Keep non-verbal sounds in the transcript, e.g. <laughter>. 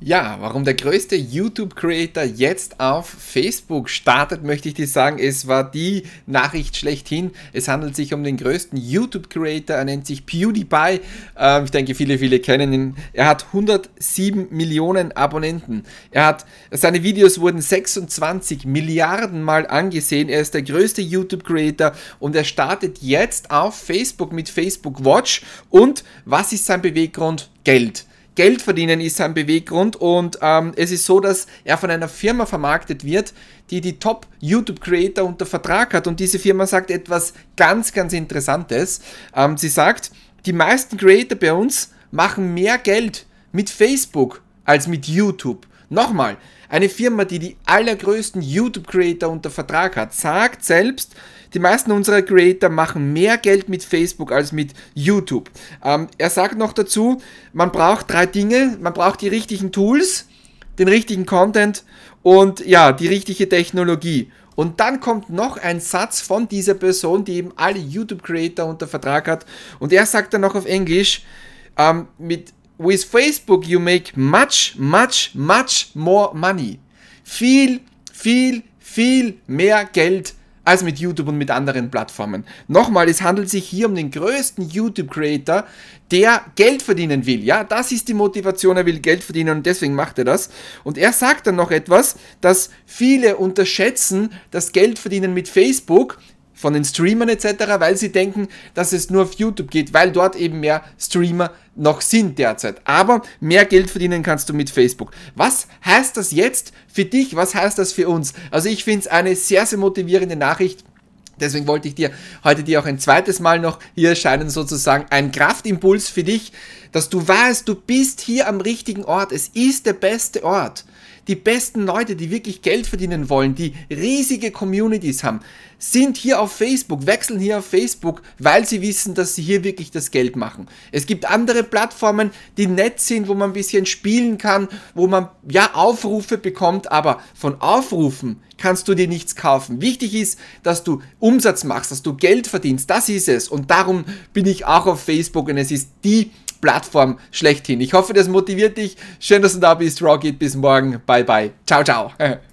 Ja, warum der größte YouTube-Creator jetzt auf Facebook startet, möchte ich dir sagen, es war die Nachricht schlechthin. Es handelt sich um den größten YouTube-Creator, er nennt sich PewDiePie. Ähm, ich denke, viele, viele kennen ihn. Er hat 107 Millionen Abonnenten. Er hat, seine Videos wurden 26 Milliarden Mal angesehen. Er ist der größte YouTube-Creator und er startet jetzt auf Facebook mit Facebook Watch. Und was ist sein Beweggrund? Geld. Geld verdienen ist sein Beweggrund und ähm, es ist so, dass er von einer Firma vermarktet wird, die die Top YouTube Creator unter Vertrag hat und diese Firma sagt etwas ganz, ganz Interessantes. Ähm, sie sagt, die meisten Creator bei uns machen mehr Geld mit Facebook als mit YouTube. Nochmal, eine Firma, die die allergrößten YouTube-Creator unter Vertrag hat, sagt selbst, die meisten unserer Creator machen mehr Geld mit Facebook als mit YouTube. Ähm, er sagt noch dazu, man braucht drei Dinge. Man braucht die richtigen Tools, den richtigen Content und ja, die richtige Technologie. Und dann kommt noch ein Satz von dieser Person, die eben alle YouTube-Creator unter Vertrag hat. Und er sagt dann noch auf Englisch, ähm, mit with Facebook you make much, much, much more money. Viel, viel, viel mehr Geld als mit YouTube und mit anderen Plattformen. Nochmal, es handelt sich hier um den größten YouTube-Creator, der Geld verdienen will. Ja, das ist die Motivation, er will Geld verdienen und deswegen macht er das. Und er sagt dann noch etwas, dass viele unterschätzen das Geld verdienen mit Facebook von den Streamern etc., weil sie denken, dass es nur auf YouTube geht, weil dort eben mehr Streamer noch sind derzeit. Aber mehr Geld verdienen kannst du mit Facebook. Was heißt das jetzt für dich? Was heißt das für uns? Also ich finde es eine sehr, sehr motivierende Nachricht. Deswegen wollte ich dir heute dir auch ein zweites Mal noch hier erscheinen, sozusagen ein Kraftimpuls für dich, dass du weißt, du bist hier am richtigen Ort. Es ist der beste Ort die besten Leute, die wirklich Geld verdienen wollen, die riesige Communities haben, sind hier auf Facebook, wechseln hier auf Facebook, weil sie wissen, dass sie hier wirklich das Geld machen. Es gibt andere Plattformen, die nett sind, wo man ein bisschen spielen kann, wo man ja Aufrufe bekommt, aber von Aufrufen kannst du dir nichts kaufen. Wichtig ist, dass du Umsatz machst, dass du Geld verdienst. Das ist es. Und darum bin ich auch auf Facebook und es ist die Plattform schlechthin. Ich hoffe, das motiviert dich. Schön, dass du da bist. Rocket, bis morgen. Bye, bye. Ciao, ciao. <laughs>